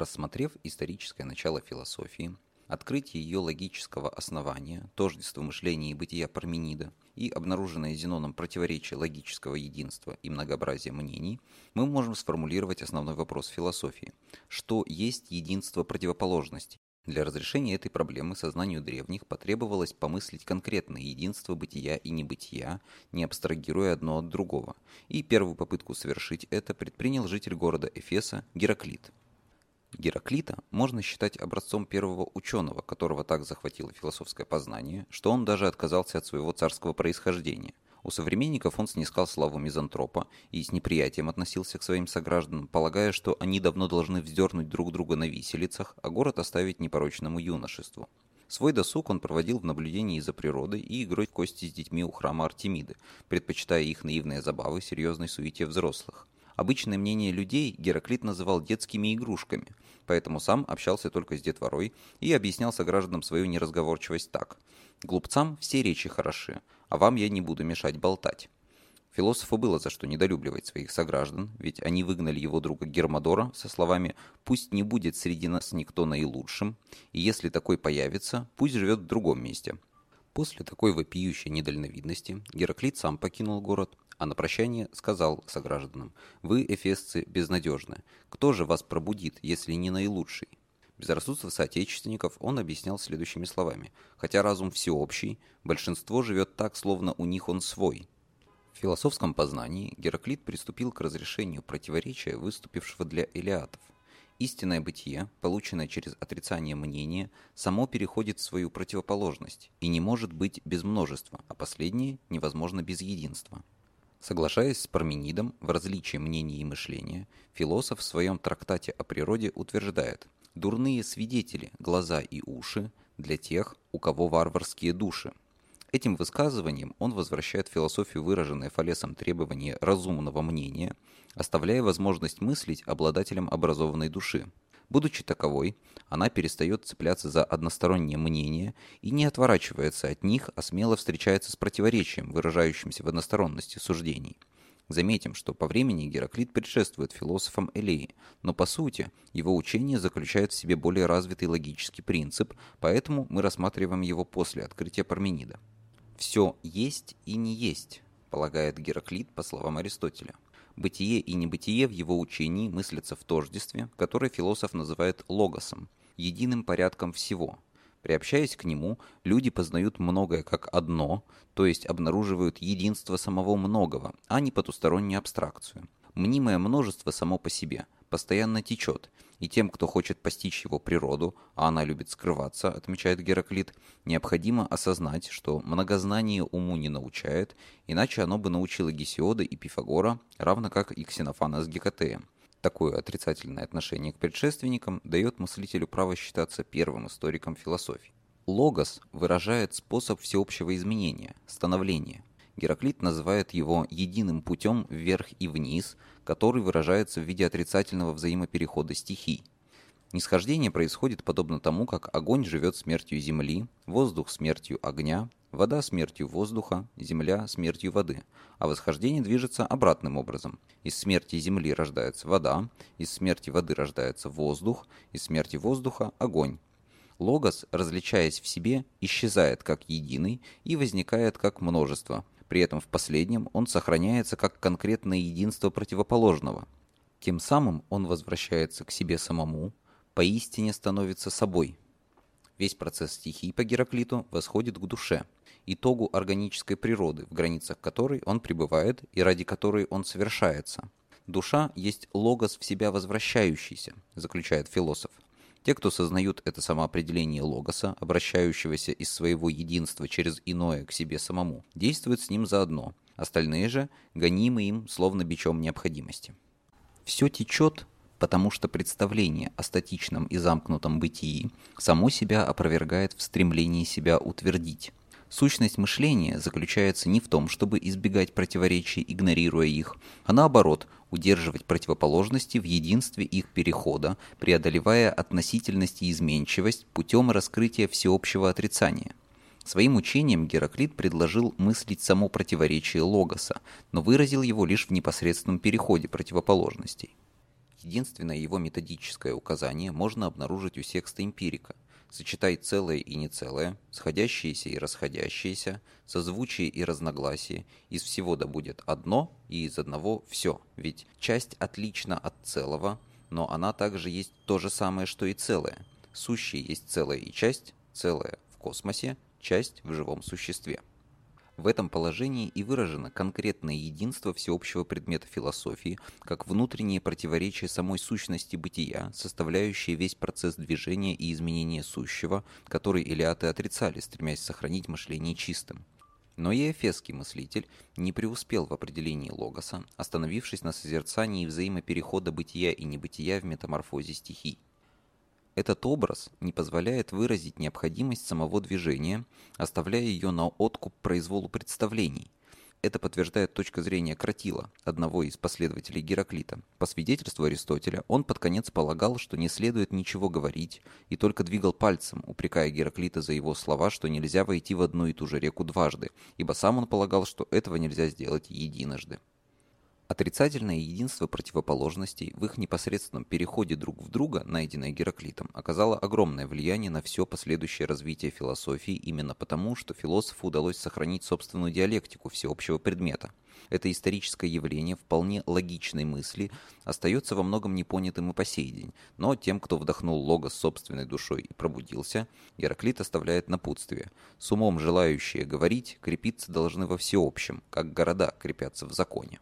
Рассмотрев историческое начало философии, открытие ее логического основания, тождество мышления и бытия Парменида и обнаруженное Зеноном противоречие логического единства и многообразия мнений, мы можем сформулировать основной вопрос философии. Что есть единство противоположностей? Для разрешения этой проблемы сознанию древних потребовалось помыслить конкретное единство бытия и небытия, не абстрагируя одно от другого. И первую попытку совершить это предпринял житель города Эфеса Гераклит. Гераклита можно считать образцом первого ученого, которого так захватило философское познание, что он даже отказался от своего царского происхождения. У современников он снискал славу мизантропа и с неприятием относился к своим согражданам, полагая, что они давно должны вздернуть друг друга на виселицах, а город оставить непорочному юношеству. Свой досуг он проводил в наблюдении за природой и игрой в кости с детьми у храма Артемиды, предпочитая их наивные забавы серьезной суете взрослых. Обычное мнение людей Гераклит называл детскими игрушками, поэтому сам общался только с детворой и объяснял согражданам свою неразговорчивость так. «Глупцам все речи хороши, а вам я не буду мешать болтать». Философу было за что недолюбливать своих сограждан, ведь они выгнали его друга Гермодора со словами «пусть не будет среди нас никто наилучшим, и если такой появится, пусть живет в другом месте». После такой вопиющей недальновидности Гераклит сам покинул город, а на прощание сказал согражданам, «Вы, эфесцы, безнадежны. Кто же вас пробудит, если не наилучший?» Безрассудство соотечественников он объяснял следующими словами. «Хотя разум всеобщий, большинство живет так, словно у них он свой». В философском познании Гераклит приступил к разрешению противоречия, выступившего для элиатов. Истинное бытие, полученное через отрицание мнения, само переходит в свою противоположность и не может быть без множества, а последнее невозможно без единства. Соглашаясь с Парменидом в различии мнений и мышления, философ в своем трактате о природе утверждает «дурные свидетели, глаза и уши для тех, у кого варварские души». Этим высказыванием он возвращает философию выраженное Фалесом требование разумного мнения, оставляя возможность мыслить обладателем образованной души. Будучи таковой, она перестает цепляться за одностороннее мнение и не отворачивается от них, а смело встречается с противоречием, выражающимся в односторонности суждений. Заметим, что по времени Гераклит предшествует философам Элеи, но по сути его учение заключает в себе более развитый логический принцип, поэтому мы рассматриваем его после открытия Парменида. «Все есть и не есть», полагает Гераклит по словам Аристотеля. Бытие и небытие в его учении мыслятся в тождестве, которое философ называет логосом, единым порядком всего. Приобщаясь к нему, люди познают многое как одно, то есть обнаруживают единство самого многого, а не потустороннюю абстракцию. Мнимое множество само по себе – постоянно течет, и тем, кто хочет постичь его природу, а она любит скрываться, отмечает Гераклит, необходимо осознать, что многознание уму не научает, иначе оно бы научило Гесиода и Пифагора, равно как и Ксенофана с Гекатеем. Такое отрицательное отношение к предшественникам дает мыслителю право считаться первым историком философии. Логос выражает способ всеобщего изменения, становления. Гераклит называет его единым путем вверх и вниз, который выражается в виде отрицательного взаимоперехода стихий. Нисхождение происходит подобно тому, как огонь живет смертью земли, воздух смертью огня, вода смертью воздуха, земля смертью воды, а восхождение движется обратным образом. Из смерти земли рождается вода, из смерти воды рождается воздух, из смерти воздуха – огонь. Логос, различаясь в себе, исчезает как единый и возникает как множество – при этом в последнем он сохраняется как конкретное единство противоположного. Тем самым он возвращается к себе самому, поистине становится собой. Весь процесс стихий по Гераклиту восходит к душе, итогу органической природы, в границах которой он пребывает и ради которой он совершается. Душа есть логос в себя возвращающийся, заключает философ. Те, кто сознают это самоопределение логоса, обращающегося из своего единства через иное к себе самому, действуют с ним заодно. Остальные же гонимы им словно бичом необходимости. Все течет, потому что представление о статичном и замкнутом бытии само себя опровергает в стремлении себя утвердить. Сущность мышления заключается не в том, чтобы избегать противоречий, игнорируя их, а наоборот, удерживать противоположности в единстве их перехода, преодолевая относительность и изменчивость путем раскрытия всеобщего отрицания. Своим учением Гераклит предложил мыслить само противоречие логоса, но выразил его лишь в непосредственном переходе противоположностей. Единственное его методическое указание можно обнаружить у секста эмпирика. Сочетай целое и нецелое, сходящиеся и расходящиеся, созвучие и разногласие, из всего да будет одно и из одного все, ведь часть отлична от целого, но она также есть то же самое, что и целое. Сущее есть целое и часть, целое в космосе, часть в живом существе. В этом положении и выражено конкретное единство всеобщего предмета философии, как внутреннее противоречие самой сущности бытия, составляющее весь процесс движения и изменения сущего, который илиаты отрицали, стремясь сохранить мышление чистым. Но и эфесский мыслитель не преуспел в определении логоса, остановившись на созерцании взаимоперехода бытия и небытия в метаморфозе стихий. Этот образ не позволяет выразить необходимость самого движения, оставляя ее на откуп произволу представлений. Это подтверждает точка зрения Кратила, одного из последователей Гераклита. По свидетельству Аристотеля, он под конец полагал, что не следует ничего говорить, и только двигал пальцем, упрекая Гераклита за его слова, что нельзя войти в одну и ту же реку дважды, ибо сам он полагал, что этого нельзя сделать единожды. Отрицательное единство противоположностей в их непосредственном переходе друг в друга, найденное Гераклитом, оказало огромное влияние на все последующее развитие философии именно потому, что философу удалось сохранить собственную диалектику всеобщего предмета. Это историческое явление вполне логичной мысли остается во многом непонятым и по сей день, но тем, кто вдохнул логос собственной душой и пробудился, Гераклит оставляет напутствие. С умом желающие говорить крепиться должны во всеобщем, как города крепятся в законе.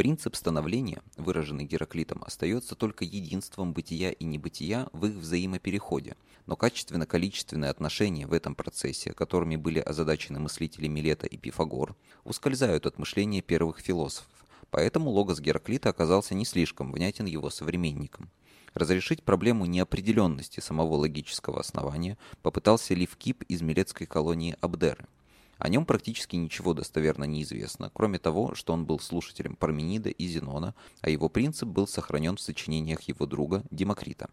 Принцип становления, выраженный Гераклитом, остается только единством бытия и небытия в их взаимопереходе, но качественно-количественные отношения в этом процессе, которыми были озадачены мыслители Милета и Пифагор, ускользают от мышления первых философов, поэтому логос Гераклита оказался не слишком внятен его современникам. Разрешить проблему неопределенности самого логического основания попытался Ливкип из милетской колонии Абдеры – о нем практически ничего достоверно не известно, кроме того, что он был слушателем Парменида и Зенона, а его принцип был сохранен в сочинениях его друга Демокрита.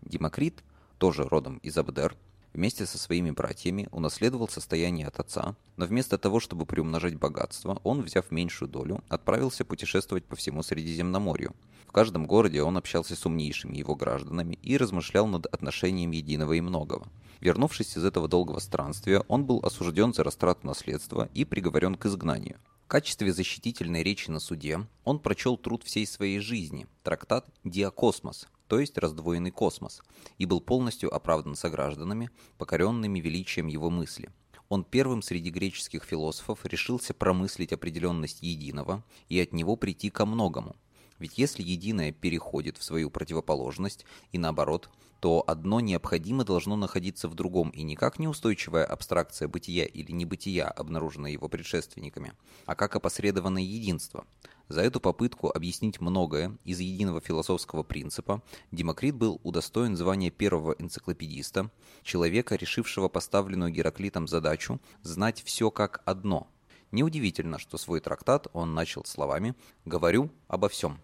Демокрит, тоже родом из Абдер, вместе со своими братьями унаследовал состояние от отца, но вместо того, чтобы приумножать богатство, он, взяв меньшую долю, отправился путешествовать по всему Средиземноморью. В каждом городе он общался с умнейшими его гражданами и размышлял над отношением единого и многого. Вернувшись из этого долгого странствия, он был осужден за растрату наследства и приговорен к изгнанию. В качестве защитительной речи на суде он прочел труд всей своей жизни, трактат «Диакосмос», то есть раздвоенный космос, и был полностью оправдан согражданами, покоренными величием его мысли. Он первым среди греческих философов решился промыслить определенность единого и от него прийти ко многому. Ведь если единое переходит в свою противоположность и наоборот, то одно необходимо должно находиться в другом, и не как неустойчивая абстракция бытия или небытия, обнаруженная его предшественниками, а как опосредованное единство. За эту попытку объяснить многое из единого философского принципа Демокрит был удостоен звания первого энциклопедиста, человека, решившего поставленную Гераклитом задачу знать все как одно. Неудивительно, что свой трактат он начал словами «говорю обо всем».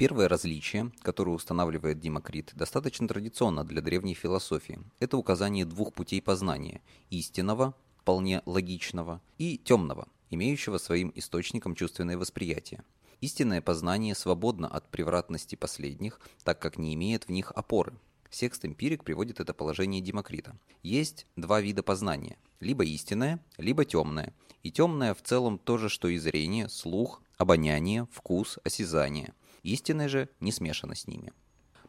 Первое различие, которое устанавливает Демокрит, достаточно традиционно для древней философии. Это указание двух путей познания – истинного, вполне логичного, и темного, имеющего своим источником чувственное восприятие. Истинное познание свободно от превратности последних, так как не имеет в них опоры. Секст-эмпирик приводит это положение Демокрита. Есть два вида познания – либо истинное, либо темное. И темное в целом то же, что и зрение, слух, обоняние, вкус, осязание – Истинное же не смешано с ними.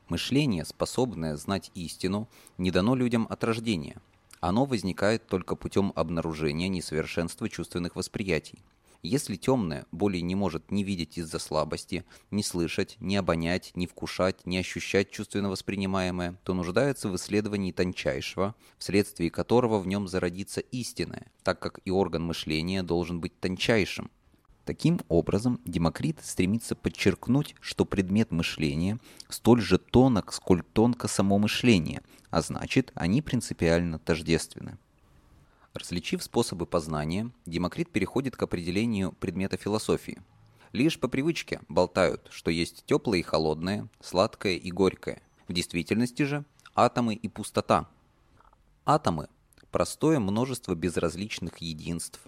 Мышление, способное знать истину, не дано людям от рождения. Оно возникает только путем обнаружения несовершенства чувственных восприятий. Если темное более не может ни видеть из-за слабости, ни слышать, ни обонять, ни вкушать, ни ощущать чувственно воспринимаемое, то нуждается в исследовании тончайшего, вследствие которого в нем зародится истинное, так как и орган мышления должен быть тончайшим, Таким образом, Демокрит стремится подчеркнуть, что предмет мышления столь же тонок, сколь тонко само мышление, а значит, они принципиально тождественны. Различив способы познания, Демокрит переходит к определению предмета философии. Лишь по привычке болтают, что есть теплое и холодное, сладкое и горькое. В действительности же атомы и пустота. Атомы – простое множество безразличных единств,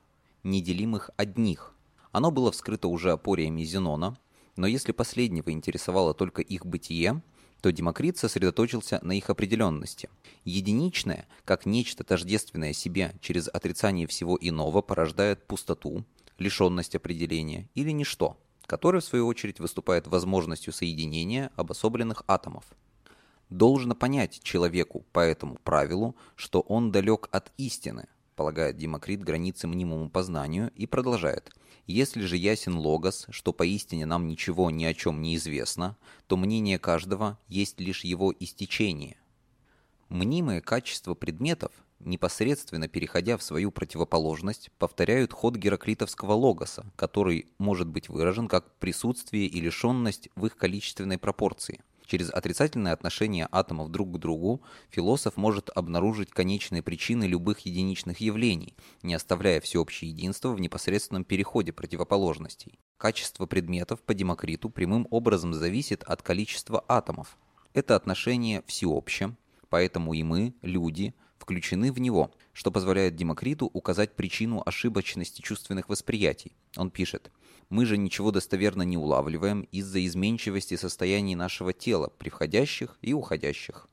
неделимых одних, оно было вскрыто уже опориями Зенона, Но если последнего интересовало только их бытие, то Демокрит сосредоточился на их определенности. Единичное, как нечто тождественное себе через отрицание всего иного, порождает пустоту, лишенность определения или ничто, которое в свою очередь выступает возможностью соединения обособленных атомов. Должно понять человеку по этому правилу, что он далек от истины, полагает Демокрит границы мнимому познанию и продолжает. Если же ясен логос, что поистине нам ничего ни о чем не известно, то мнение каждого есть лишь его истечение. Мнимые качества предметов, непосредственно переходя в свою противоположность, повторяют ход гераклитовского логоса, который может быть выражен как присутствие и лишенность в их количественной пропорции – Через отрицательное отношение атомов друг к другу философ может обнаружить конечные причины любых единичных явлений, не оставляя всеобщее единство в непосредственном переходе противоположностей. Качество предметов по Демокриту прямым образом зависит от количества атомов. Это отношение всеобще, поэтому и мы, люди, включены в него, что позволяет Демокриту указать причину ошибочности чувственных восприятий. Он пишет – мы же ничего достоверно не улавливаем из-за изменчивости состояний нашего тела, приходящих и уходящих.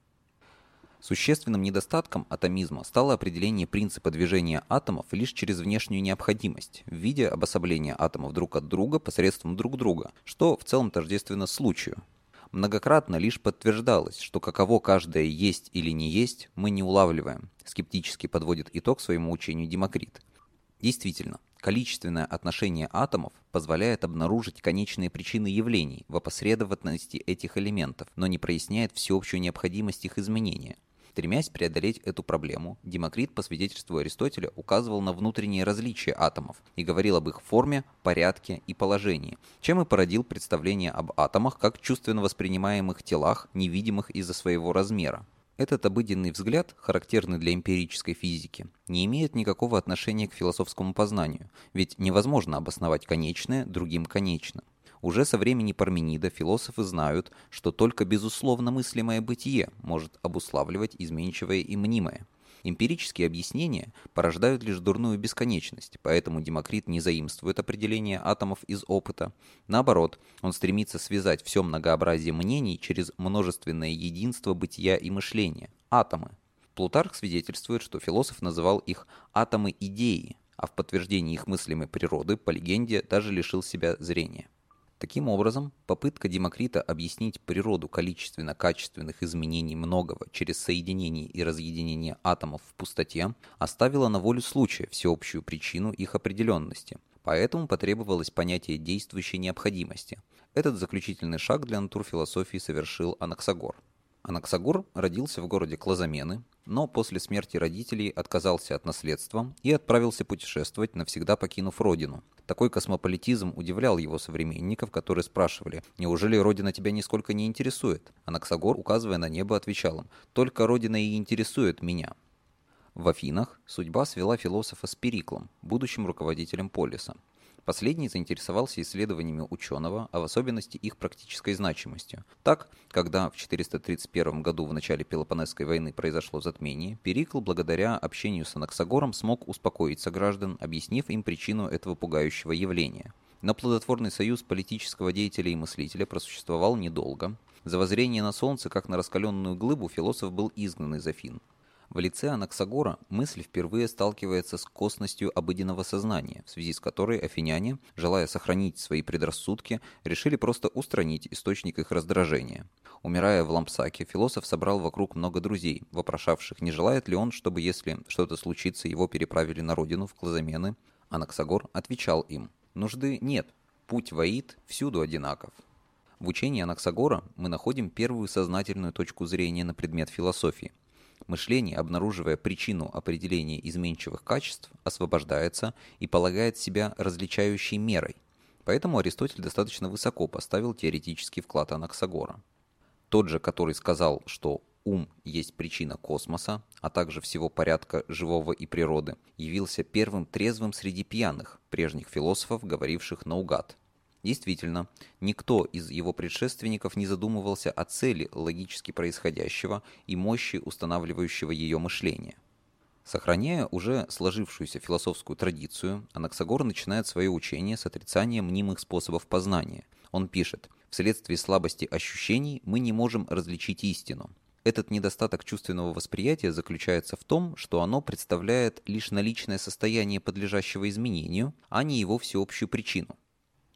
Существенным недостатком атомизма стало определение принципа движения атомов лишь через внешнюю необходимость в виде обособления атомов друг от друга посредством друг друга, что в целом тождественно случаю. Многократно лишь подтверждалось, что каково каждое есть или не есть, мы не улавливаем, скептически подводит итог своему учению Демокрит. Действительно, Количественное отношение атомов позволяет обнаружить конечные причины явлений в опосредованности этих элементов, но не проясняет всеобщую необходимость их изменения. Стремясь преодолеть эту проблему, Демокрит, по свидетельству Аристотеля, указывал на внутренние различия атомов и говорил об их форме, порядке и положении, чем и породил представление об атомах как чувственно воспринимаемых телах, невидимых из-за своего размера. Этот обыденный взгляд, характерный для эмпирической физики, не имеет никакого отношения к философскому познанию, ведь невозможно обосновать конечное другим конечным. Уже со времени Парменида философы знают, что только безусловно мыслимое бытие может обуславливать изменчивое и мнимое – Эмпирические объяснения порождают лишь дурную бесконечность, поэтому Демокрит не заимствует определение атомов из опыта. Наоборот, он стремится связать все многообразие мнений через множественное единство бытия и мышления – атомы. Плутарх свидетельствует, что философ называл их «атомы идеи», а в подтверждении их мыслимой природы, по легенде, даже лишил себя зрения. Таким образом, попытка Демокрита объяснить природу количественно-качественных изменений многого через соединение и разъединение атомов в пустоте оставила на волю случая всеобщую причину их определенности. Поэтому потребовалось понятие действующей необходимости. Этот заключительный шаг для натурфилософии совершил Анаксагор. Анаксагор родился в городе Клазамены, но после смерти родителей отказался от наследства и отправился путешествовать, навсегда покинув родину. Такой космополитизм удивлял его современников, которые спрашивали, «Неужели родина тебя нисколько не интересует?» Анаксагор, указывая на небо, отвечал им, «Только родина и интересует меня». В Афинах судьба свела философа с Периклом, будущим руководителем полиса. Последний заинтересовался исследованиями ученого, а в особенности их практической значимостью. Так, когда в 431 году в начале Пелопонесской войны произошло затмение, Перикл благодаря общению с Анаксагором смог успокоить сограждан, объяснив им причину этого пугающего явления. Но плодотворный союз политического деятеля и мыслителя просуществовал недолго. За воззрение на солнце, как на раскаленную глыбу, философ был изгнан из Афин. В лице Анаксагора мысль впервые сталкивается с косностью обыденного сознания, в связи с которой афиняне, желая сохранить свои предрассудки, решили просто устранить источник их раздражения. Умирая в Лампсаке, философ собрал вокруг много друзей, вопрошавших, не желает ли он, чтобы если что-то случится, его переправили на родину, в Клазамены. Анаксагор отвечал им, «Нужды нет, путь воит всюду одинаков». В учении Анаксагора мы находим первую сознательную точку зрения на предмет философии. Мышление, обнаруживая причину определения изменчивых качеств, освобождается и полагает себя различающей мерой. Поэтому Аристотель достаточно высоко поставил теоретический вклад Анаксагора. Тот же, который сказал, что ум есть причина космоса, а также всего порядка живого и природы, явился первым трезвым среди пьяных, прежних философов, говоривших наугад. Действительно, никто из его предшественников не задумывался о цели логически происходящего и мощи устанавливающего ее мышления. Сохраняя уже сложившуюся философскую традицию, Анаксагор начинает свое учение с отрицания мнимых способов познания. Он пишет, «Вследствие слабости ощущений мы не можем различить истину. Этот недостаток чувственного восприятия заключается в том, что оно представляет лишь наличное состояние подлежащего изменению, а не его всеобщую причину.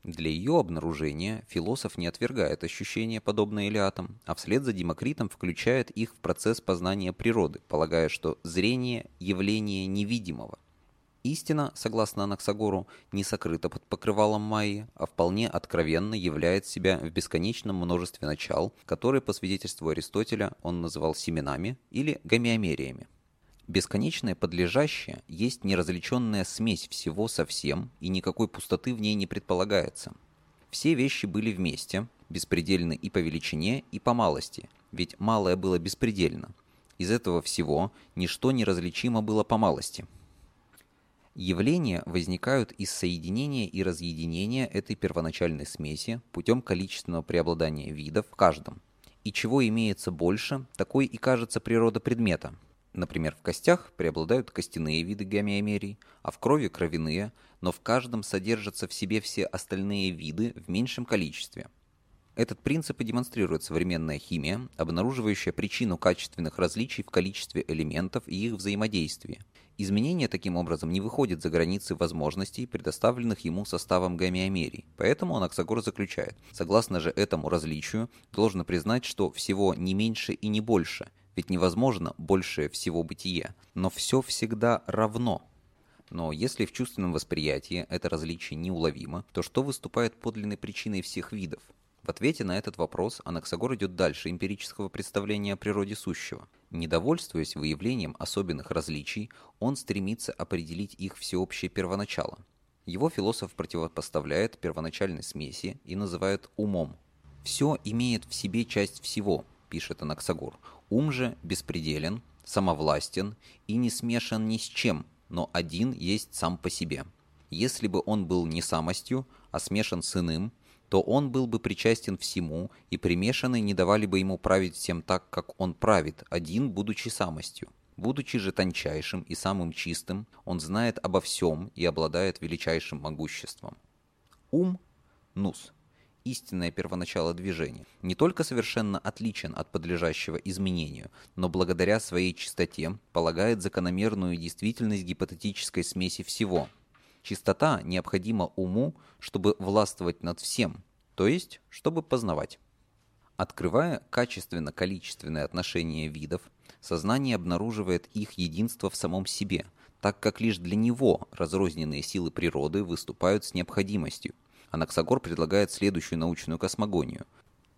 Для ее обнаружения философ не отвергает ощущения, подобные Илиатам, а вслед за Демокритом включает их в процесс познания природы, полагая, что зрение – явление невидимого. Истина, согласно Анаксагору, не сокрыта под покрывалом Майи, а вполне откровенно являет себя в бесконечном множестве начал, которые, по свидетельству Аристотеля, он называл семенами или гомеомериями. Бесконечное подлежащее есть неразличенная смесь всего со всем, и никакой пустоты в ней не предполагается. Все вещи были вместе, беспредельны и по величине, и по малости, ведь малое было беспредельно. Из этого всего ничто неразличимо было по малости. Явления возникают из соединения и разъединения этой первоначальной смеси путем количественного преобладания видов в каждом. И чего имеется больше, такой и кажется природа предмета – Например, в костях преобладают костяные виды гомеомерий, а в крови – кровяные, но в каждом содержатся в себе все остальные виды в меньшем количестве. Этот принцип и демонстрирует современная химия, обнаруживающая причину качественных различий в количестве элементов и их взаимодействия. Изменение таким образом не выходит за границы возможностей, предоставленных ему составом гомеомерий. Поэтому Анаксагор заключает, согласно же этому различию, должно признать, что всего не меньше и не больше – ведь невозможно большее всего бытие, но все всегда равно. Но если в чувственном восприятии это различие неуловимо, то что выступает подлинной причиной всех видов? В ответе на этот вопрос Анаксагор идет дальше эмпирического представления о природе сущего. Недовольствуясь выявлением особенных различий, он стремится определить их всеобщее первоначало. Его философ противопоставляет первоначальной смеси и называет умом. Все имеет в себе часть всего, пишет Анаксагор. Ум же беспределен, самовластен и не смешан ни с чем, но один есть сам по себе. Если бы он был не самостью, а смешан с иным, то он был бы причастен всему, и примешанные не давали бы ему править всем так, как он правит, один будучи самостью. Будучи же тончайшим и самым чистым, он знает обо всем и обладает величайшим могуществом. Ум – нус – истинное первоначало движения, не только совершенно отличен от подлежащего изменению, но благодаря своей чистоте полагает закономерную действительность гипотетической смеси всего. Чистота необходима уму, чтобы властвовать над всем, то есть, чтобы познавать. Открывая качественно-количественные отношения видов, сознание обнаруживает их единство в самом себе, так как лишь для него разрозненные силы природы выступают с необходимостью, Анаксагор предлагает следующую научную космогонию.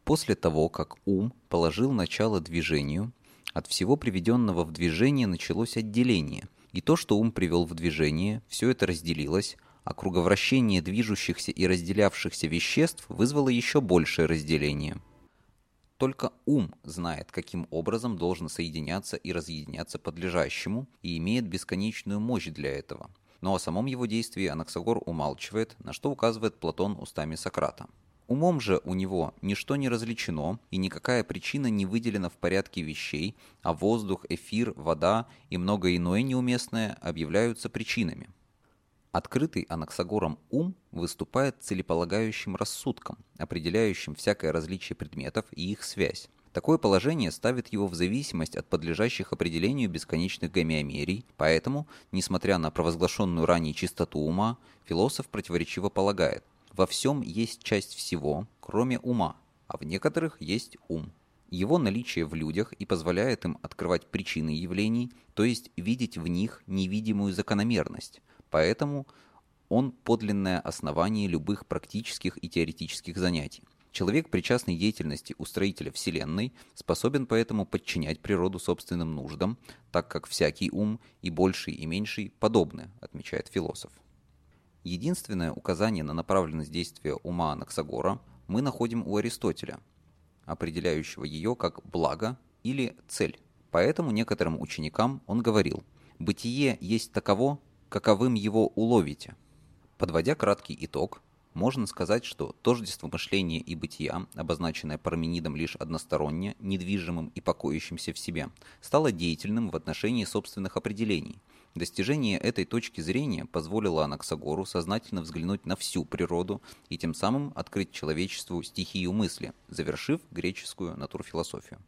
После того, как ум положил начало движению, от всего приведенного в движение началось отделение, и то, что ум привел в движение, все это разделилось, а круговращение движущихся и разделявшихся веществ вызвало еще большее разделение. Только ум знает, каким образом должен соединяться и разъединяться подлежащему, и имеет бесконечную мощь для этого – но о самом его действии Анаксагор умалчивает, на что указывает Платон устами Сократа. Умом же у него ничто не различено, и никакая причина не выделена в порядке вещей, а воздух, эфир, вода и многое иное неуместное объявляются причинами. Открытый Анаксагором ум выступает целеполагающим рассудком, определяющим всякое различие предметов и их связь. Такое положение ставит его в зависимость от подлежащих определению бесконечных гомеомерий, поэтому, несмотря на провозглашенную ранее чистоту ума, философ противоречиво полагает, во всем есть часть всего, кроме ума, а в некоторых есть ум. Его наличие в людях и позволяет им открывать причины явлений, то есть видеть в них невидимую закономерность, поэтому он подлинное основание любых практических и теоретических занятий. Человек, причастный деятельности устроителя Вселенной, способен поэтому подчинять природу собственным нуждам, так как всякий ум, и больший, и меньший, подобны, отмечает философ. Единственное указание на направленность действия ума Анаксагора мы находим у Аристотеля, определяющего ее как благо или цель. Поэтому некоторым ученикам он говорил «Бытие есть таково, каковым его уловите». Подводя краткий итог, Можно сказать, что тождество мышления и бытия, обозначенное Парменидом лишь односторонне, недвижимым и покоящимся в себе, стало деятельным в отношении собственных определений. Достижение этой точки зрения позволило Анаксагору сознательно взглянуть на всю природу и тем самым открыть человечеству стихию мысли, завершив греческую натурфилософию.